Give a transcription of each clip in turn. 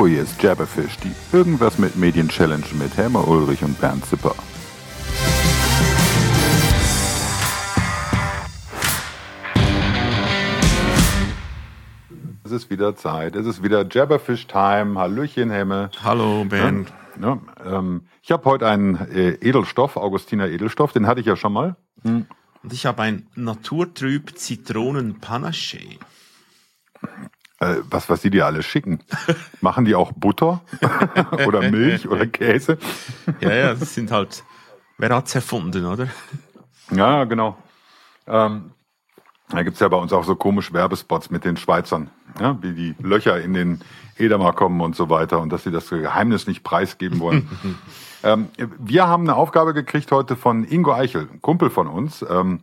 Hallo, hier ist Jabberfish, die Irgendwas mit Medien Challenge mit Helmer Ulrich und Bernd Zipper. Es ist wieder Zeit, es ist wieder Jabberfish Time. Hallöchen, Hemme. Hallo, Ben. Ja, ähm, ich habe heute einen äh, Edelstoff, Augustiner Edelstoff, den hatte ich ja schon mal. Hm. Und ich habe ein Naturtrüb Zitronen Panache. Äh, was, was die dir alles schicken. Machen die auch Butter oder Milch oder Käse? ja, ja, das sind halt, wer hat's erfunden, oder? Ja, genau. Ähm, da gibt's ja bei uns auch so komische Werbespots mit den Schweizern, ja, wie die Löcher in den Edamer kommen und so weiter und dass sie das Geheimnis nicht preisgeben wollen. ähm, wir haben eine Aufgabe gekriegt heute von Ingo Eichel, Kumpel von uns. Ähm,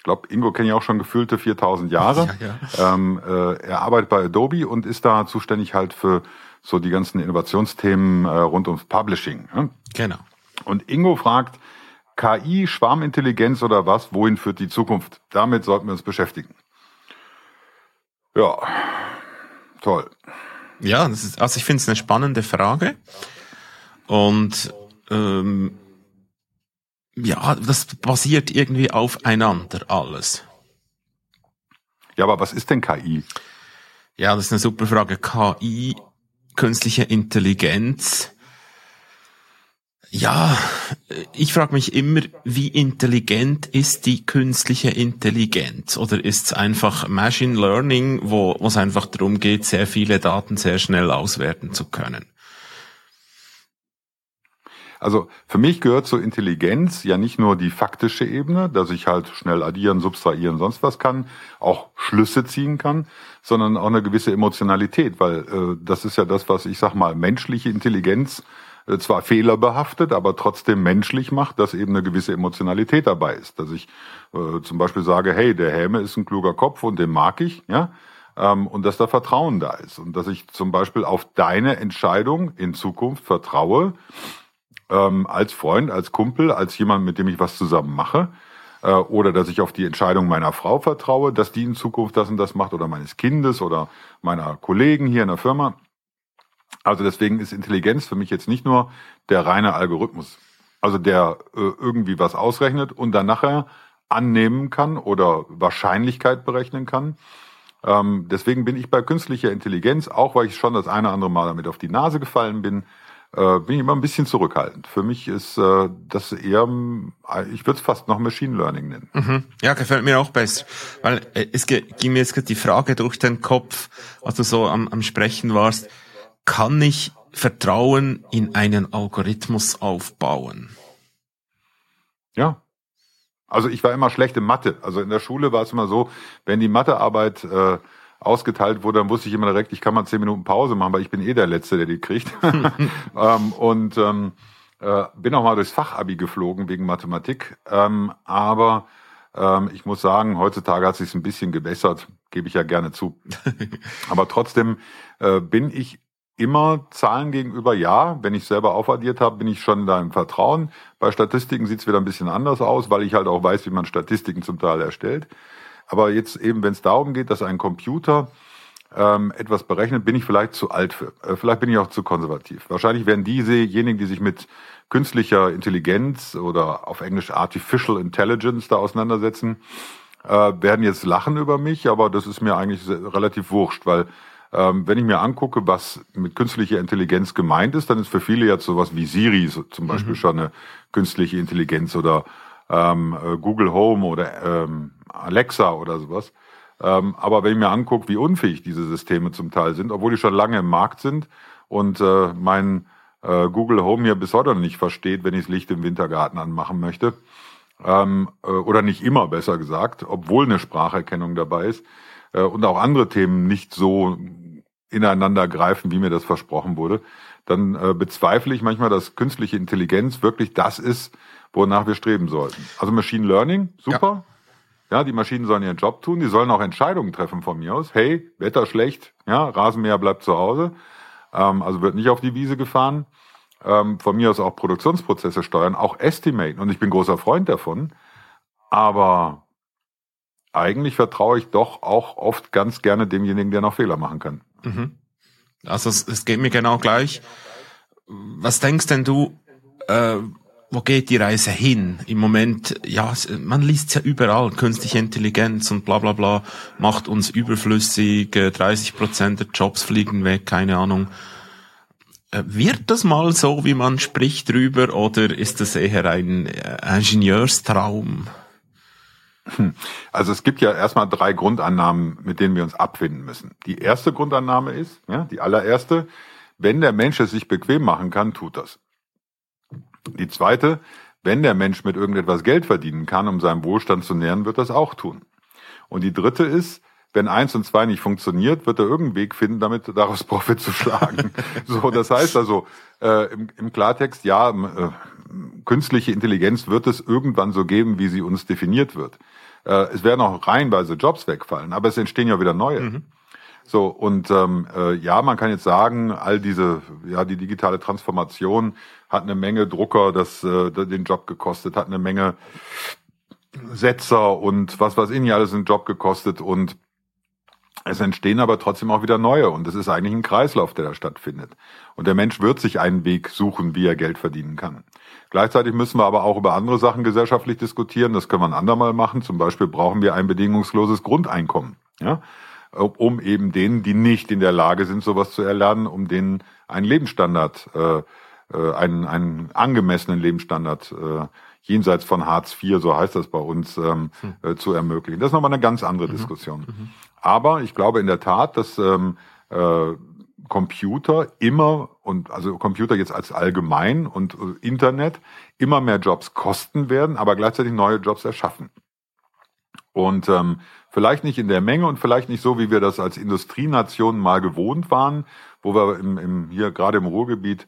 ich glaube, Ingo kenne ich auch schon gefühlte 4000 Jahre. Ja, ja. Ähm, äh, er arbeitet bei Adobe und ist da zuständig halt für so die ganzen Innovationsthemen äh, rund ums Publishing. Ne? Genau. Und Ingo fragt, KI, Schwarmintelligenz oder was, wohin führt die Zukunft? Damit sollten wir uns beschäftigen. Ja, toll. Ja, das ist, also ich finde es eine spannende Frage. Und ähm, ja, das basiert irgendwie aufeinander alles. Ja, aber was ist denn KI? Ja, das ist eine super Frage. KI, künstliche Intelligenz. Ja, ich frage mich immer, wie intelligent ist die künstliche Intelligenz? Oder ist es einfach Machine Learning, wo es einfach darum geht, sehr viele Daten sehr schnell auswerten zu können? Also für mich gehört zur Intelligenz ja nicht nur die faktische Ebene, dass ich halt schnell addieren, subtrahieren, sonst was kann, auch Schlüsse ziehen kann, sondern auch eine gewisse Emotionalität, weil äh, das ist ja das, was ich sag mal menschliche Intelligenz äh, zwar fehlerbehaftet, aber trotzdem menschlich macht, dass eben eine gewisse Emotionalität dabei ist. Dass ich äh, zum Beispiel sage, hey, der Häme ist ein kluger Kopf und den mag ich, ja, ähm, und dass da Vertrauen da ist und dass ich zum Beispiel auf deine Entscheidung in Zukunft vertraue ähm, als Freund, als Kumpel, als jemand, mit dem ich was zusammen mache. Äh, oder dass ich auf die Entscheidung meiner Frau vertraue, dass die in Zukunft das und das macht oder meines Kindes oder meiner Kollegen hier in der Firma. Also deswegen ist Intelligenz für mich jetzt nicht nur der reine Algorithmus, also der äh, irgendwie was ausrechnet und dann nachher annehmen kann oder Wahrscheinlichkeit berechnen kann. Ähm, deswegen bin ich bei künstlicher Intelligenz, auch weil ich schon das eine oder andere Mal damit auf die Nase gefallen bin, äh, bin ich immer ein bisschen zurückhaltend. Für mich ist äh, das eher, ich würde es fast noch Machine Learning nennen. Mhm. Ja, gefällt mir auch besser. Weil äh, es ging mir jetzt gerade die Frage durch den Kopf, als du so am, am Sprechen warst, kann ich Vertrauen in einen Algorithmus aufbauen? Ja. Also ich war immer schlecht in Mathe. Also in der Schule war es immer so, wenn die Mathearbeit äh, ausgeteilt wurde, dann wusste ich immer direkt, ich kann mal zehn Minuten Pause machen, weil ich bin eh der Letzte, der die kriegt. ähm, und ähm, äh, bin auch mal durchs Fachabi geflogen wegen Mathematik. Ähm, aber ähm, ich muss sagen, heutzutage hat sich ein bisschen gebessert, gebe ich ja gerne zu. aber trotzdem äh, bin ich immer Zahlen gegenüber ja. Wenn ich selber aufaddiert habe, bin ich schon da im Vertrauen. Bei Statistiken sieht es wieder ein bisschen anders aus, weil ich halt auch weiß, wie man Statistiken zum Teil erstellt. Aber jetzt eben, wenn es darum geht, dass ein Computer ähm, etwas berechnet, bin ich vielleicht zu alt für. Äh, vielleicht bin ich auch zu konservativ. Wahrscheinlich werden diesejenigen, die sich mit künstlicher Intelligenz oder auf Englisch Artificial Intelligence da auseinandersetzen, äh, werden jetzt lachen über mich, aber das ist mir eigentlich relativ wurscht, weil ähm, wenn ich mir angucke, was mit künstlicher Intelligenz gemeint ist, dann ist für viele jetzt sowas wie Siri so, zum Beispiel mhm. schon eine künstliche Intelligenz oder ähm, äh, Google Home oder ähm, Alexa oder sowas. Ähm, aber wenn ich mir angucke, wie unfähig diese Systeme zum Teil sind, obwohl die schon lange im Markt sind und äh, mein äh, Google Home hier bis heute noch nicht versteht, wenn ich das Licht im Wintergarten anmachen möchte, ähm, äh, oder nicht immer besser gesagt, obwohl eine Spracherkennung dabei ist äh, und auch andere Themen nicht so ineinander greifen, wie mir das versprochen wurde, dann äh, bezweifle ich manchmal, dass künstliche Intelligenz wirklich das ist, wonach wir streben sollten. Also Machine Learning, super. Ja. ja, die Maschinen sollen ihren Job tun, die sollen auch Entscheidungen treffen von mir aus. Hey, Wetter schlecht, ja, Rasenmäher bleibt zu Hause, ähm, also wird nicht auf die Wiese gefahren. Ähm, von mir aus auch Produktionsprozesse steuern, auch estimaten. Und ich bin großer Freund davon. Aber eigentlich vertraue ich doch auch oft ganz gerne demjenigen, der noch Fehler machen kann. Mhm. Also es, es geht mir genau gleich. Was denkst denn du, äh, wo geht die Reise hin? Im Moment, ja, man liest ja überall, künstliche Intelligenz und bla bla bla macht uns überflüssig, 30 Prozent der Jobs fliegen weg, keine Ahnung. Äh, wird das mal so, wie man spricht drüber, oder ist das eher ein äh, Ingenieurstraum? Hm. Also es gibt ja erstmal drei Grundannahmen, mit denen wir uns abfinden müssen. Die erste Grundannahme ist, ja, die allererste, wenn der Mensch es sich bequem machen kann, tut das. Die zweite, wenn der Mensch mit irgendetwas Geld verdienen kann, um seinen Wohlstand zu nähren, wird das auch tun. Und die dritte ist, wenn eins und zwei nicht funktioniert, wird er irgendeinen Weg finden, damit daraus Profit zu schlagen. so, das heißt also äh, im, im Klartext, ja, äh, künstliche Intelligenz wird es irgendwann so geben, wie sie uns definiert wird. Äh, es werden auch reihenweise Jobs wegfallen, aber es entstehen ja wieder neue. Mhm. So, und ähm, äh, ja, man kann jetzt sagen, all diese, ja, die digitale Transformation hat eine Menge Drucker, das äh, den Job gekostet, hat eine Menge Setzer und was was ihnen alles einen Job gekostet und es entstehen aber trotzdem auch wieder neue und es ist eigentlich ein Kreislauf, der da stattfindet. Und der Mensch wird sich einen Weg suchen, wie er Geld verdienen kann. Gleichzeitig müssen wir aber auch über andere Sachen gesellschaftlich diskutieren. Das können wir ein andermal machen. Zum Beispiel brauchen wir ein bedingungsloses Grundeinkommen. Ja? Um eben denen, die nicht in der Lage sind, sowas zu erlernen, um denen einen Lebensstandard, äh, äh, einen, einen angemessenen Lebensstandard äh, jenseits von Hartz IV, so heißt das bei uns, ähm, hm. äh, zu ermöglichen. Das ist nochmal eine ganz andere mhm. Diskussion. Mhm. Aber ich glaube in der Tat, dass ähm, äh, Computer immer und also Computer jetzt als allgemein und äh, Internet immer mehr Jobs kosten werden, aber gleichzeitig neue Jobs erschaffen. Und ähm, vielleicht nicht in der Menge und vielleicht nicht so, wie wir das als Industrienation mal gewohnt waren, wo wir im, im hier gerade im Ruhrgebiet,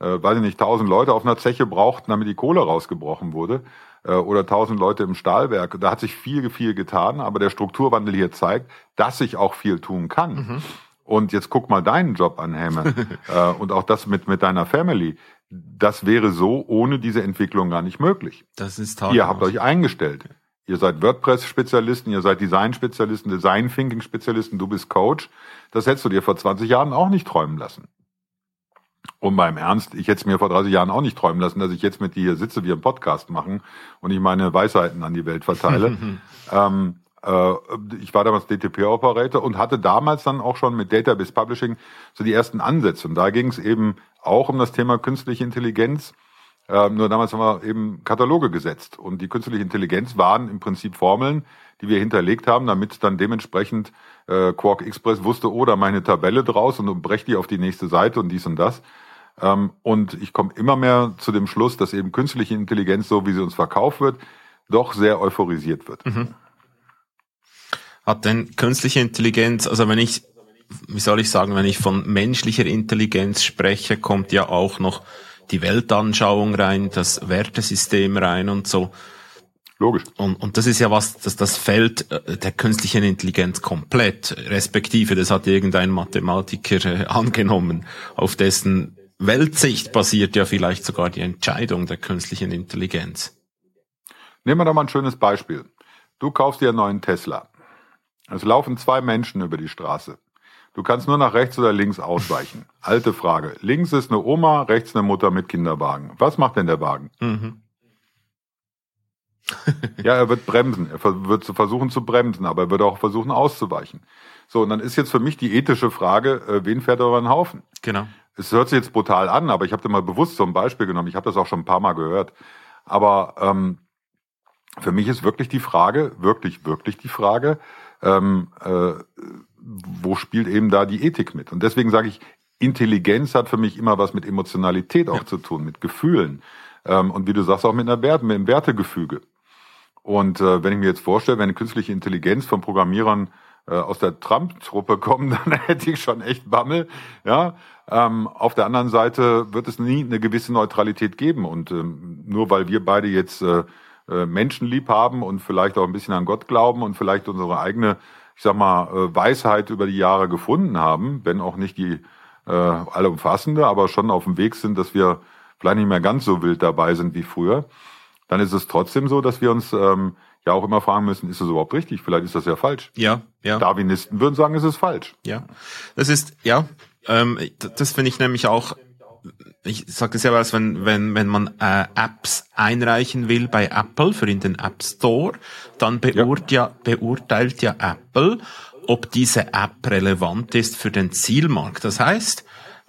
äh, weiß ich nicht, tausend Leute auf einer Zeche brauchten, damit die Kohle rausgebrochen wurde äh, oder tausend Leute im Stahlwerk. Da hat sich viel, viel getan, aber der Strukturwandel hier zeigt, dass sich auch viel tun kann. Mhm. Und jetzt guck mal deinen Job an, Häme. äh, und auch das mit, mit deiner Family. Das wäre so ohne diese Entwicklung gar nicht möglich. Das ist Ihr habt euch eingestellt. Ihr seid WordPress-Spezialisten, ihr seid Design-Spezialisten, Design-Thinking-Spezialisten, du bist Coach. Das hättest du dir vor 20 Jahren auch nicht träumen lassen. Und beim Ernst, ich hätte es mir vor 30 Jahren auch nicht träumen lassen, dass ich jetzt mit dir hier sitze, wir einen Podcast machen und ich meine Weisheiten an die Welt verteile. ähm, äh, ich war damals DTP-Operator und hatte damals dann auch schon mit Database Publishing so die ersten Ansätze. Und da ging es eben auch um das Thema künstliche Intelligenz. Ähm, nur damals haben wir eben Kataloge gesetzt und die künstliche Intelligenz waren im Prinzip Formeln, die wir hinterlegt haben, damit dann dementsprechend äh, Quark Express wusste, oh, da meine Tabelle draus und breche die auf die nächste Seite und dies und das. Ähm, und ich komme immer mehr zu dem Schluss, dass eben künstliche Intelligenz, so wie sie uns verkauft wird, doch sehr euphorisiert wird. Mhm. Hat denn künstliche Intelligenz, also wenn ich, wie soll ich sagen, wenn ich von menschlicher Intelligenz spreche, kommt ja auch noch die Weltanschauung rein, das Wertesystem rein und so. Logisch. Und, und das ist ja was, das, das Feld äh, der künstlichen Intelligenz komplett, respektive, das hat irgendein Mathematiker äh, angenommen, auf dessen Weltsicht basiert ja vielleicht sogar die Entscheidung der künstlichen Intelligenz. Nehmen wir doch mal ein schönes Beispiel. Du kaufst dir einen neuen Tesla. Es laufen zwei Menschen über die Straße. Du kannst nur nach rechts oder links ausweichen. Alte Frage. Links ist eine Oma, rechts eine Mutter mit Kinderwagen. Was macht denn der Wagen? Mhm. ja, er wird bremsen. Er wird versuchen zu bremsen, aber er wird auch versuchen auszuweichen. So, und dann ist jetzt für mich die ethische Frage, äh, wen fährt er über den Haufen? Genau. Es hört sich jetzt brutal an, aber ich habe dir mal bewusst so ein Beispiel genommen. Ich habe das auch schon ein paar Mal gehört. Aber ähm, für mich ist wirklich die Frage, wirklich, wirklich die Frage, ähm, äh, wo spielt eben da die Ethik mit? Und deswegen sage ich, Intelligenz hat für mich immer was mit Emotionalität auch ja. zu tun, mit Gefühlen. Ähm, und wie du sagst, auch mit einer Wert, mit einem Wertegefüge. Und äh, wenn ich mir jetzt vorstelle, wenn eine künstliche Intelligenz von Programmierern äh, aus der Trump-Truppe kommt, dann hätte ich schon echt Bammel. Ja, ähm, auf der anderen Seite wird es nie eine gewisse Neutralität geben. Und ähm, nur weil wir beide jetzt äh, äh, Menschenlieb haben und vielleicht auch ein bisschen an Gott glauben und vielleicht unsere eigene ich sag mal, äh, Weisheit über die Jahre gefunden haben, wenn auch nicht die äh, allumfassende, aber schon auf dem Weg sind, dass wir vielleicht nicht mehr ganz so wild dabei sind wie früher, dann ist es trotzdem so, dass wir uns ähm, ja auch immer fragen müssen, ist das überhaupt richtig? Vielleicht ist das ja falsch. Ja, ja. Darwinisten würden sagen, es ist falsch. Ja, das ist, ja, Ähm, das finde ich nämlich auch ich sage das ja was, wenn, wenn, wenn man äh, Apps einreichen will bei Apple für in den App Store, dann beurt ja. ja, beurteilt ja Apple, ob diese App relevant ist für den Zielmarkt. Das heißt,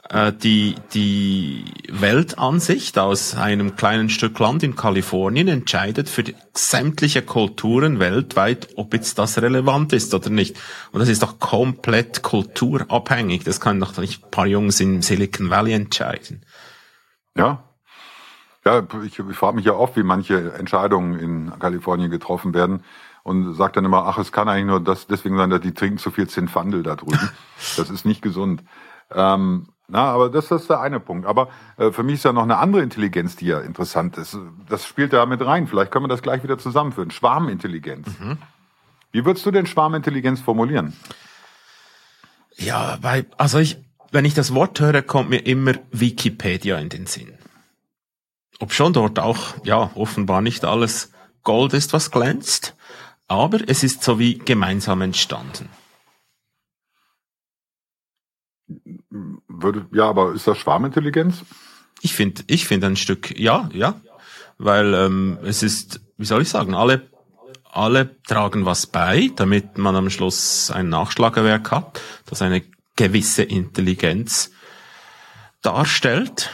äh, die, die Weltansicht aus einem kleinen Stück Land in Kalifornien entscheidet für sämtliche Kulturen weltweit, ob jetzt das relevant ist oder nicht. Und das ist doch komplett kulturabhängig. Das kann doch nicht ein paar Jungs in Silicon Valley entscheiden. Ja. Ja, ich, ich frage mich ja oft, wie manche Entscheidungen in Kalifornien getroffen werden und sagt dann immer, ach, es kann eigentlich nur das deswegen sein, dass die trinken zu viel Zinfandel da drüben. das ist nicht gesund. Ähm, na, aber das ist der eine Punkt. Aber äh, für mich ist ja noch eine andere Intelligenz, die ja interessant ist. Das spielt da mit rein. Vielleicht können wir das gleich wieder zusammenführen. Schwarmintelligenz. Mhm. Wie würdest du denn Schwarmintelligenz formulieren? Ja, weil, also ich, wenn ich das Wort höre, kommt mir immer Wikipedia in den Sinn. Ob schon dort auch, ja, offenbar nicht alles Gold ist, was glänzt, aber es ist so wie gemeinsam entstanden. Würde, ja, aber ist das Schwarmintelligenz? Ich finde, ich finde ein Stück, ja, ja, weil ähm, es ist, wie soll ich sagen, alle alle tragen was bei, damit man am Schluss ein Nachschlagewerk hat, das eine gewisse Intelligenz darstellt.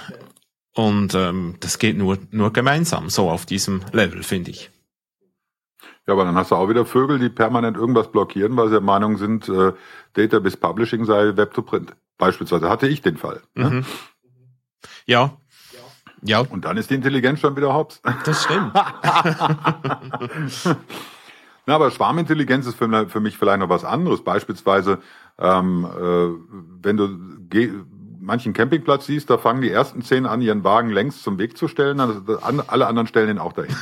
Und ähm, das geht nur, nur gemeinsam, so auf diesem Level, finde ich. Ja, aber dann hast du auch wieder Vögel, die permanent irgendwas blockieren, weil sie der Meinung sind, äh, Database Publishing sei Web to Print. Beispielsweise hatte ich den Fall. Ne? Mhm. Ja. Ja. Und dann ist die Intelligenz schon wieder hops. Das stimmt. Na, aber Schwarmintelligenz ist für, für, mich vielleicht noch was anderes. Beispielsweise, ähm, äh, wenn du manchen Campingplatz siehst, da fangen die ersten zehn an, ihren Wagen längst zum Weg zu stellen, also alle anderen stellen ihn auch dahin.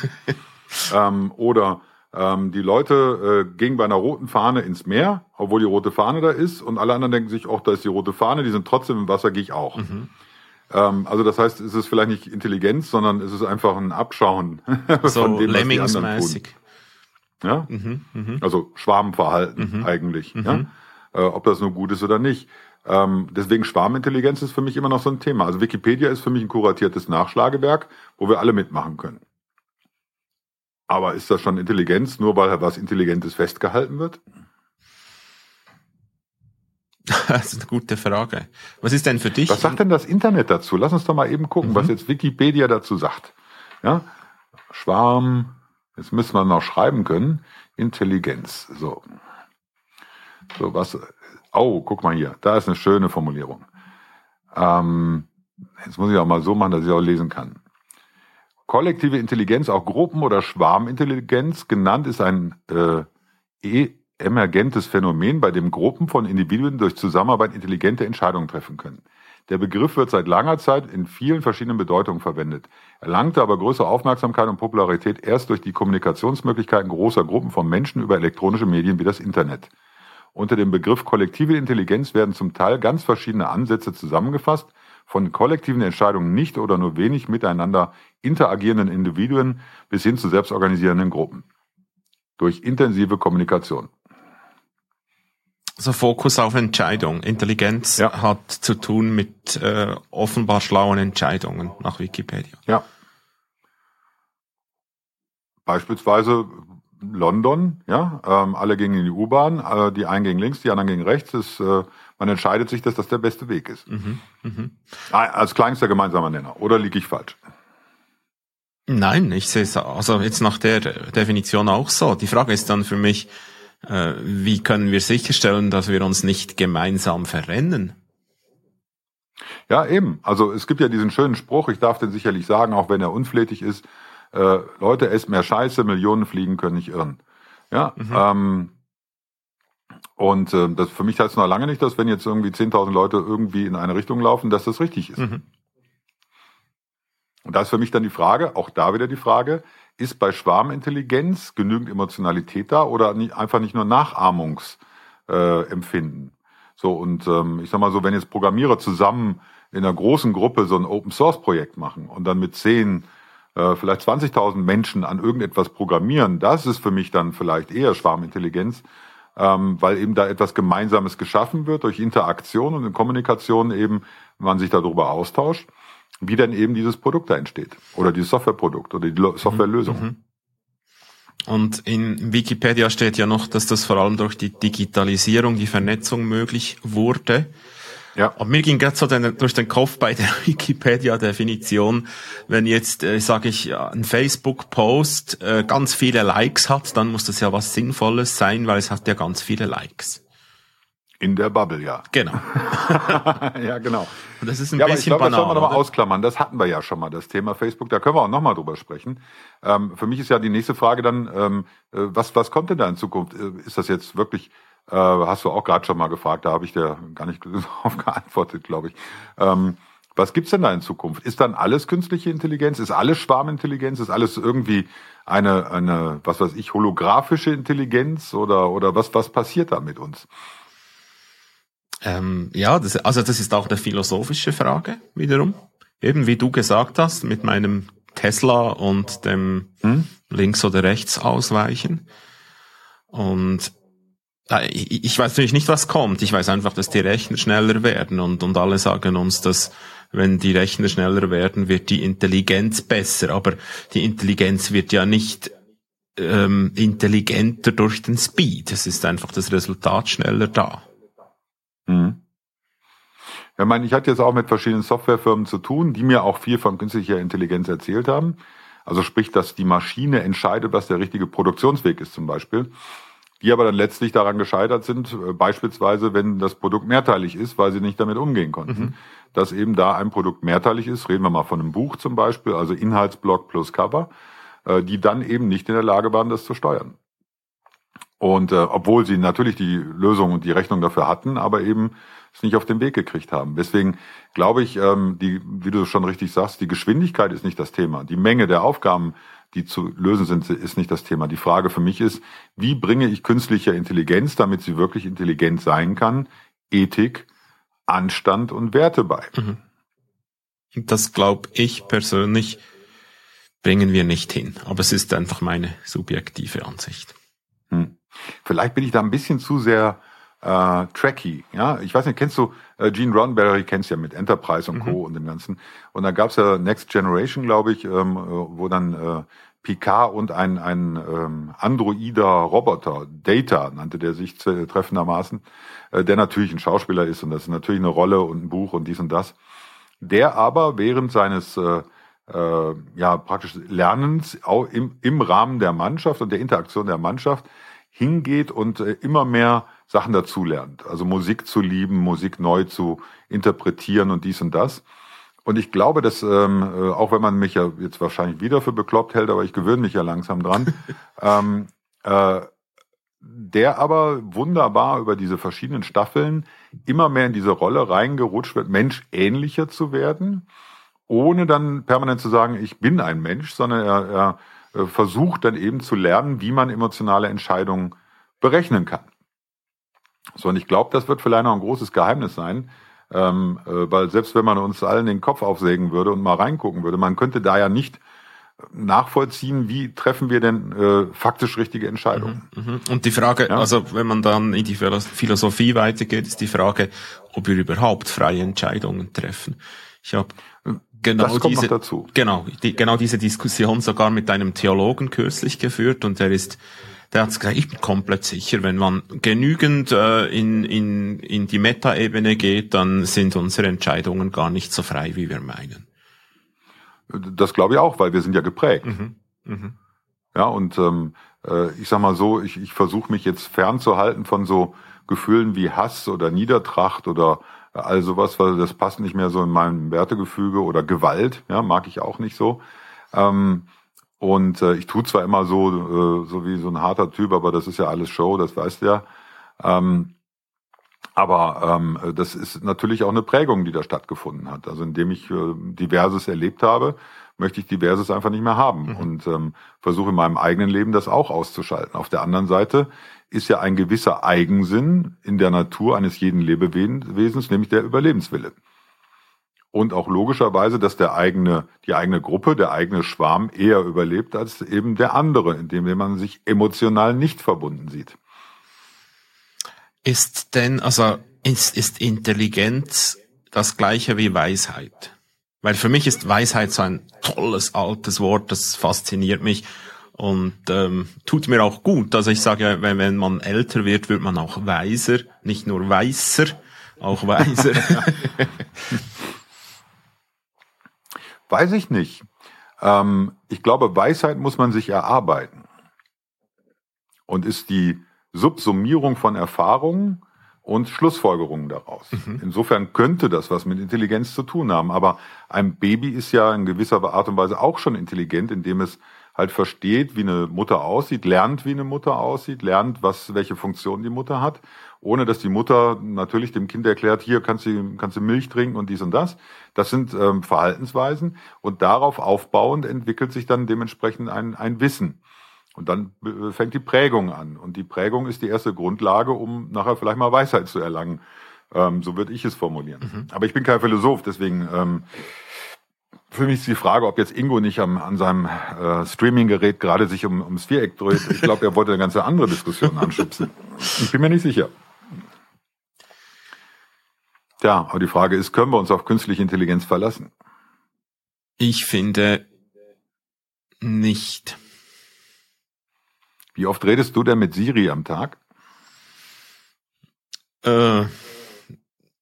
ähm, oder ähm, die Leute äh, gehen bei einer roten Fahne ins Meer, obwohl die rote Fahne da ist, und alle anderen denken sich, auch da ist die rote Fahne, die sind trotzdem im Wasser, gehe ich auch. Mhm. Ähm, also das heißt, es ist vielleicht nicht Intelligenz, sondern es ist einfach ein Abschauen so von dem, was die anderen tun. Ja? Mhm, mh. Also Schwarmverhalten mhm. eigentlich. Ja? Mhm. Äh, ob das nur gut ist oder nicht. Ähm, deswegen Schwarmintelligenz ist für mich immer noch so ein Thema. Also Wikipedia ist für mich ein kuratiertes Nachschlagewerk, wo wir alle mitmachen können. Aber ist das schon Intelligenz, nur weil was Intelligentes festgehalten wird? Das ist eine gute Frage. Was ist denn für dich? Was sagt denn das Internet dazu? Lass uns doch mal eben gucken, mhm. was jetzt Wikipedia dazu sagt. Ja, Schwarm, jetzt müssen wir noch schreiben können. Intelligenz. So. So, was, oh, guck mal hier, da ist eine schöne Formulierung. Ähm, jetzt muss ich auch mal so machen, dass ich auch lesen kann. Kollektive Intelligenz, auch Gruppen- oder Schwarmintelligenz genannt, ist ein äh, emergentes Phänomen, bei dem Gruppen von Individuen durch Zusammenarbeit intelligente Entscheidungen treffen können. Der Begriff wird seit langer Zeit in vielen verschiedenen Bedeutungen verwendet, erlangte aber größere Aufmerksamkeit und Popularität erst durch die Kommunikationsmöglichkeiten großer Gruppen von Menschen über elektronische Medien wie das Internet. Unter dem Begriff kollektive Intelligenz werden zum Teil ganz verschiedene Ansätze zusammengefasst, von kollektiven Entscheidungen nicht oder nur wenig miteinander interagierenden Individuen bis hin zu selbstorganisierenden Gruppen. Durch intensive Kommunikation. Also Fokus auf Entscheidung. Intelligenz ja. hat zu tun mit äh, offenbar schlauen Entscheidungen nach Wikipedia. Ja. Beispielsweise London, ja, ähm, alle gingen in die U-Bahn, äh, die einen gingen links, die anderen gingen rechts. Das, äh, man entscheidet sich, dass das der beste Weg ist. Mhm, mh. Als kleinster gemeinsamer Nenner. Oder liege ich falsch? Nein, ich sehe es also jetzt nach der Definition auch so. Die Frage ist dann für mich, äh, wie können wir sicherstellen, dass wir uns nicht gemeinsam verrennen? Ja, eben. Also es gibt ja diesen schönen Spruch, ich darf den sicherlich sagen, auch wenn er unflätig ist, äh, Leute, esst mehr Scheiße, Millionen Fliegen können nicht irren. Ja, mhm. ähm, und äh, das für mich heißt noch lange nicht, dass wenn jetzt irgendwie 10.000 Leute irgendwie in eine Richtung laufen, dass das richtig ist. Mhm. Und da ist für mich dann die Frage, auch da wieder die Frage, ist bei Schwarmintelligenz genügend Emotionalität da oder nicht, einfach nicht nur Nachahmungsempfinden? Äh, so, und ähm, ich sag mal so, wenn jetzt Programmierer zusammen in einer großen Gruppe so ein Open Source Projekt machen und dann mit zehn, äh, vielleicht 20.000 Menschen an irgendetwas programmieren, das ist für mich dann vielleicht eher Schwarmintelligenz, ähm, weil eben da etwas Gemeinsames geschaffen wird durch Interaktion und in Kommunikation eben, man sich darüber austauscht, wie dann eben dieses Produkt da entsteht oder dieses Softwareprodukt oder die Softwarelösung. Mhm. Und in Wikipedia steht ja noch, dass das vor allem durch die Digitalisierung, die Vernetzung möglich wurde. Ja. Aber mir ging gerade so den, durch den Kopf bei der Wikipedia-Definition, wenn jetzt, äh, sage ich, ein Facebook-Post äh, ganz viele Likes hat, dann muss das ja was Sinnvolles sein, weil es hat ja ganz viele Likes. In der Bubble, ja. Genau. ja, genau. Und das ist ein ja, bisschen aber ich glaube, banal, das soll man nochmal ausklammern. Das hatten wir ja schon mal, das Thema Facebook. Da können wir auch nochmal drüber sprechen. Ähm, für mich ist ja die nächste Frage dann, ähm, äh, was, was kommt denn da in Zukunft? Äh, ist das jetzt wirklich äh, hast du auch gerade schon mal gefragt, da habe ich dir gar nicht darauf geantwortet, glaube ich. Ähm, was gibt's denn da in Zukunft? Ist dann alles künstliche Intelligenz? Ist alles Schwarmintelligenz? Ist alles irgendwie eine, eine, was weiß ich, holographische Intelligenz oder, oder was, was passiert da mit uns? Ähm, ja, das, also das ist auch eine philosophische Frage wiederum. Eben wie du gesagt hast, mit meinem Tesla und dem hm? links oder rechts ausweichen. Und äh, ich weiß natürlich nicht, was kommt. Ich weiß einfach, dass die Rechner schneller werden und, und alle sagen uns, dass wenn die Rechner schneller werden, wird die Intelligenz besser. Aber die Intelligenz wird ja nicht ähm, intelligenter durch den Speed. Es ist einfach das Resultat schneller da. Mhm. Ja, ich meine, ich hatte jetzt auch mit verschiedenen Softwarefirmen zu tun, die mir auch viel von künstlicher Intelligenz erzählt haben. Also sprich, dass die Maschine entscheidet, was der richtige Produktionsweg ist zum Beispiel die aber dann letztlich daran gescheitert sind, äh, beispielsweise wenn das Produkt mehrteilig ist, weil sie nicht damit umgehen konnten. Mhm. Dass eben da ein Produkt mehrteilig ist, reden wir mal von einem Buch zum Beispiel, also Inhaltsblock plus Cover, äh, die dann eben nicht in der Lage waren, das zu steuern. Und äh, obwohl sie natürlich die Lösung und die Rechnung dafür hatten, aber eben es nicht auf den Weg gekriegt haben. Deswegen glaube ich, ähm, die, wie du schon richtig sagst, die Geschwindigkeit ist nicht das Thema. Die Menge der Aufgaben, die zu lösen sind, ist nicht das Thema. Die Frage für mich ist, wie bringe ich künstliche Intelligenz, damit sie wirklich intelligent sein kann, Ethik, Anstand und Werte bei? Mhm. Das glaube ich persönlich bringen wir nicht hin. Aber es ist einfach meine subjektive Ansicht. Hm. Vielleicht bin ich da ein bisschen zu sehr äh, tracky. Ja, ich weiß nicht, kennst du äh, Gene Roddenberry? Kennst ja mit Enterprise und Co. Mhm. und dem ganzen. Und da gab's ja Next Generation, glaube ich, ähm, äh, wo dann äh, Picard und ein, ein ähm, androider Roboter, Data nannte der sich treffendermaßen, äh, der natürlich ein Schauspieler ist und das ist natürlich eine Rolle und ein Buch und dies und das. Der aber während seines äh, äh, ja praktisch Lernens auch im, im Rahmen der Mannschaft und der Interaktion der Mannschaft hingeht und äh, immer mehr Sachen dazulernt. Also Musik zu lieben, Musik neu zu interpretieren und dies und das. Und ich glaube, dass, ähm, äh, auch wenn man mich ja jetzt wahrscheinlich wieder für bekloppt hält, aber ich gewöhne mich ja langsam dran, ähm, äh, der aber wunderbar über diese verschiedenen Staffeln immer mehr in diese Rolle reingerutscht wird, Mensch ähnlicher zu werden, ohne dann permanent zu sagen, ich bin ein Mensch, sondern er, er äh, versucht dann eben zu lernen, wie man emotionale Entscheidungen berechnen kann. So, und ich glaube, das wird vielleicht noch ein großes Geheimnis sein, ähm, äh, weil selbst wenn man uns allen den Kopf aufsägen würde und mal reingucken würde, man könnte da ja nicht nachvollziehen, wie treffen wir denn äh, faktisch richtige Entscheidungen. Mhm, mhm. Und die Frage, ja? also wenn man dann in die Philosophie weitergeht, ist die Frage, ob wir überhaupt freie Entscheidungen treffen. Ich habe genau diese, Genau, die, genau diese Diskussion sogar mit einem Theologen kürzlich geführt und der ist der hat gesagt, ich bin komplett sicher, wenn man genügend äh, in, in, in die Meta-Ebene geht, dann sind unsere Entscheidungen gar nicht so frei, wie wir meinen. Das glaube ich auch, weil wir sind ja geprägt. Mhm. Mhm. Ja, und ähm, äh, ich sag mal so, ich, ich versuche mich jetzt fernzuhalten von so Gefühlen wie Hass oder Niedertracht oder all sowas, weil das passt nicht mehr so in meinem Wertegefüge oder Gewalt, ja, mag ich auch nicht so. Ähm, und äh, ich tue zwar immer so, äh, so wie so ein harter Typ, aber das ist ja alles Show, das weißt du ja. Ähm, aber ähm, das ist natürlich auch eine Prägung, die da stattgefunden hat. Also indem ich äh, Diverses erlebt habe, möchte ich Diverses einfach nicht mehr haben mhm. und ähm, versuche in meinem eigenen Leben das auch auszuschalten. Auf der anderen Seite ist ja ein gewisser Eigensinn in der Natur eines jeden Lebewesens, nämlich der Überlebenswille und auch logischerweise, dass der eigene, die eigene Gruppe, der eigene Schwarm eher überlebt als eben der andere, indem man sich emotional nicht verbunden sieht. Ist denn, also ist, ist Intelligenz das gleiche wie Weisheit? Weil für mich ist Weisheit so ein tolles altes Wort, das fasziniert mich und ähm, tut mir auch gut. Also ich sage ja, wenn, wenn man älter wird, wird man auch weiser, nicht nur weißer, auch weiser. Weiß ich nicht. Ähm, ich glaube, Weisheit muss man sich erarbeiten und ist die Subsummierung von Erfahrungen und Schlussfolgerungen daraus. Mhm. Insofern könnte das was mit Intelligenz zu tun haben. Aber ein Baby ist ja in gewisser Art und Weise auch schon intelligent, indem es halt versteht, wie eine Mutter aussieht, lernt, wie eine Mutter aussieht, lernt, was, welche Funktion die Mutter hat, ohne dass die Mutter natürlich dem Kind erklärt, hier kannst du, kannst du Milch trinken und dies und das. Das sind ähm, Verhaltensweisen und darauf aufbauend entwickelt sich dann dementsprechend ein, ein Wissen. Und dann fängt die Prägung an. Und die Prägung ist die erste Grundlage, um nachher vielleicht mal Weisheit zu erlangen. Ähm, so würde ich es formulieren. Mhm. Aber ich bin kein Philosoph, deswegen ähm, für mich ist die Frage, ob jetzt Ingo nicht am, an seinem äh, Streaming-Gerät gerade sich um, ums Viereck dreht. Ich glaube, er wollte eine ganze andere Diskussion anschubsen. Ich bin mir nicht sicher. Tja, aber die Frage ist, können wir uns auf künstliche Intelligenz verlassen? Ich finde nicht. Wie oft redest du denn mit Siri am Tag? Äh,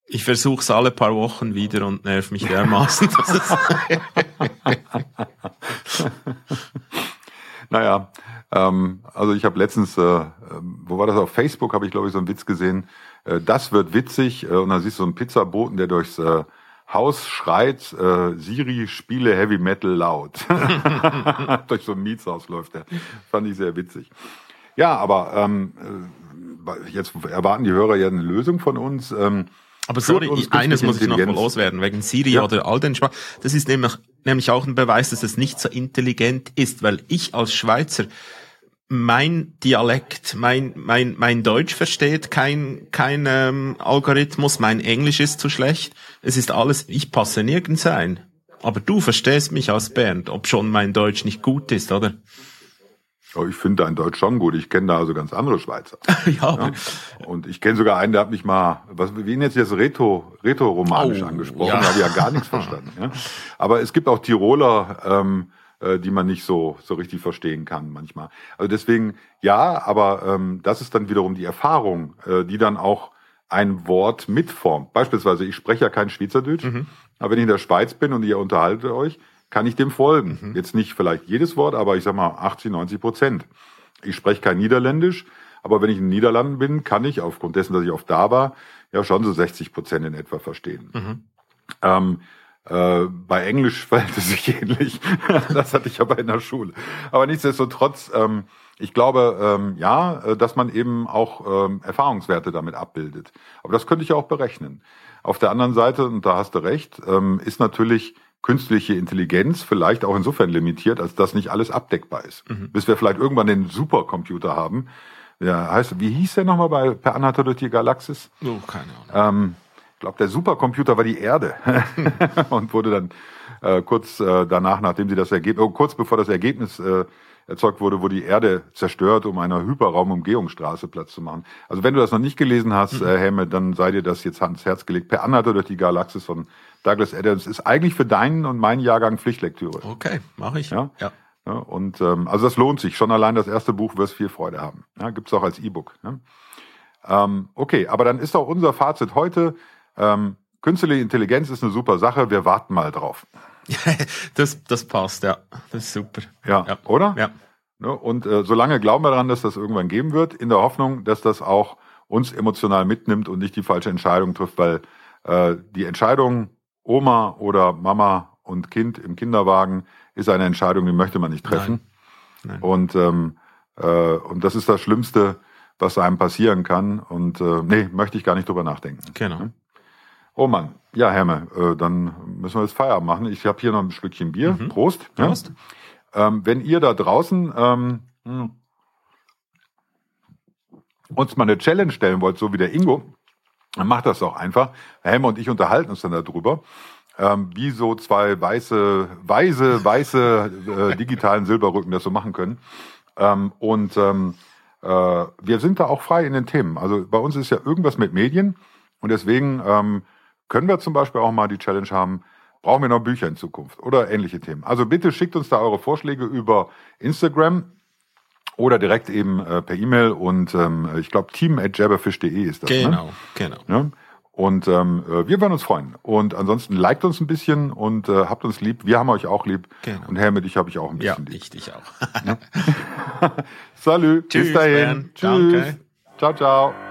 ich versuche es alle paar Wochen wieder und nerv mich dermaßen. naja, ähm, also ich habe letztens, äh, ähm, wo war das auf Facebook, habe ich glaube ich so einen Witz gesehen. Äh, das wird witzig äh, und dann siehst du so einen Pizzaboten, der durchs äh, Haus schreit, äh, Siri spiele Heavy Metal laut. Durch so ein Mietshaus läuft der. Fand ich sehr witzig. Ja, aber ähm, äh, jetzt erwarten die Hörer ja eine Lösung von uns. Ähm, aber sorry, eines muss ich noch mal loswerden, wegen Siri ja. oder all den Sprachen. Das ist nämlich, nämlich auch ein Beweis, dass es nicht so intelligent ist, weil ich als Schweizer mein Dialekt, mein, mein, mein Deutsch versteht kein, kein ähm, Algorithmus, mein Englisch ist zu schlecht. Es ist alles, ich passe nirgends ein. Aber du verstehst mich als Bernd, ob schon mein Deutsch nicht gut ist, oder? Oh, ich finde dein Deutsch schon gut. Ich kenne da also ganz andere Schweizer. ja, ja. Und ich kenne sogar einen, der hat mich mal, was, wie nennt sich das, Reto, Reto-romanisch oh, angesprochen. Ja. Da habe ich ja gar nichts verstanden. Ja. Aber es gibt auch Tiroler, ähm, äh, die man nicht so, so richtig verstehen kann manchmal. Also deswegen, ja, aber ähm, das ist dann wiederum die Erfahrung, äh, die dann auch ein Wort mitformt. Beispielsweise, ich spreche ja kein Schweizerdeutsch, mhm. aber wenn ich in der Schweiz bin und ihr unterhaltet euch, kann ich dem folgen. Mhm. Jetzt nicht vielleicht jedes Wort, aber ich sag mal 80, 90 Prozent. Ich spreche kein Niederländisch, aber wenn ich in den Niederlanden bin, kann ich aufgrund dessen, dass ich oft da war, ja schon so 60 Prozent in etwa verstehen. Mhm. Ähm, äh, bei Englisch verhält es sich ähnlich. das hatte ich aber in der Schule. Aber nichtsdestotrotz, ähm, ich glaube, ähm, ja, äh, dass man eben auch ähm, Erfahrungswerte damit abbildet. Aber das könnte ich auch berechnen. Auf der anderen Seite, und da hast du recht, ähm, ist natürlich künstliche Intelligenz vielleicht auch insofern limitiert, als dass nicht alles abdeckbar ist. Mhm. Bis wir vielleicht irgendwann den Supercomputer haben. Ja, heißt, wie hieß der nochmal bei Per Anhalter durch die Galaxis? Oh, keine Ahnung. Glaube, der Supercomputer war die Erde und wurde dann äh, kurz äh, danach, nachdem sie das Ergebnis, oh, kurz bevor das Ergebnis äh, erzeugt wurde, wurde die Erde zerstört, um einer Hyperraumumgehungsstraße Platz zu machen. Also wenn du das noch nicht gelesen hast, mhm. äh, Helme, dann sei dir das jetzt ans Herz gelegt. Per Anhalter durch die Galaxis von Douglas Adams ist eigentlich für deinen und meinen Jahrgang Pflichtlektüre. Okay, mache ich. Ja. ja. ja und ähm, also das lohnt sich. Schon allein das erste Buch wirst viel Freude haben. Ja, gibt's auch als E-Book. Ne? Ähm, okay, aber dann ist auch unser Fazit heute. Ähm, künstliche Intelligenz ist eine super Sache, wir warten mal drauf. das, das passt, ja. Das ist super. Ja, ja. oder? Ja. Ne, und äh, solange glauben wir daran, dass das irgendwann geben wird, in der Hoffnung, dass das auch uns emotional mitnimmt und nicht die falsche Entscheidung trifft, weil äh, die Entscheidung Oma oder Mama und Kind im Kinderwagen ist eine Entscheidung, die möchte man nicht treffen. Nein. Nein. Und ähm, äh, und das ist das Schlimmste, was einem passieren kann. Und äh, nee, möchte ich gar nicht drüber nachdenken. Genau. Oh Mann, ja, Herme, äh, dann müssen wir jetzt Feierabend machen. Ich habe hier noch ein Schlückchen Bier. Mhm. Prost. Prost. Ja. Ähm, wenn ihr da draußen ähm, hm, uns mal eine Challenge stellen wollt, so wie der Ingo, dann macht das doch einfach. Helme und ich unterhalten uns dann darüber, ähm, wie so zwei weiße, weiße, weiße äh, digitalen Silberrücken das so machen können. Ähm, und ähm, äh, wir sind da auch frei in den Themen. Also bei uns ist ja irgendwas mit Medien und deswegen ähm, können wir zum Beispiel auch mal die Challenge haben, brauchen wir noch Bücher in Zukunft oder ähnliche Themen. Also bitte schickt uns da eure Vorschläge über Instagram oder direkt eben äh, per E-Mail und ähm, ich glaube team at jabberfish.de ist das. Genau, ne? genau. Ja? Und ähm, äh, wir werden uns freuen. Und ansonsten liked uns ein bisschen und äh, habt uns lieb. Wir haben euch auch lieb. Genau. Und Helmut, dich habe ich auch ein Ja, bisschen lieb. ich dich auch. Salü, bis Tschüss, dahin. Bernd. Tschüss. Danke. Ciao, ciao.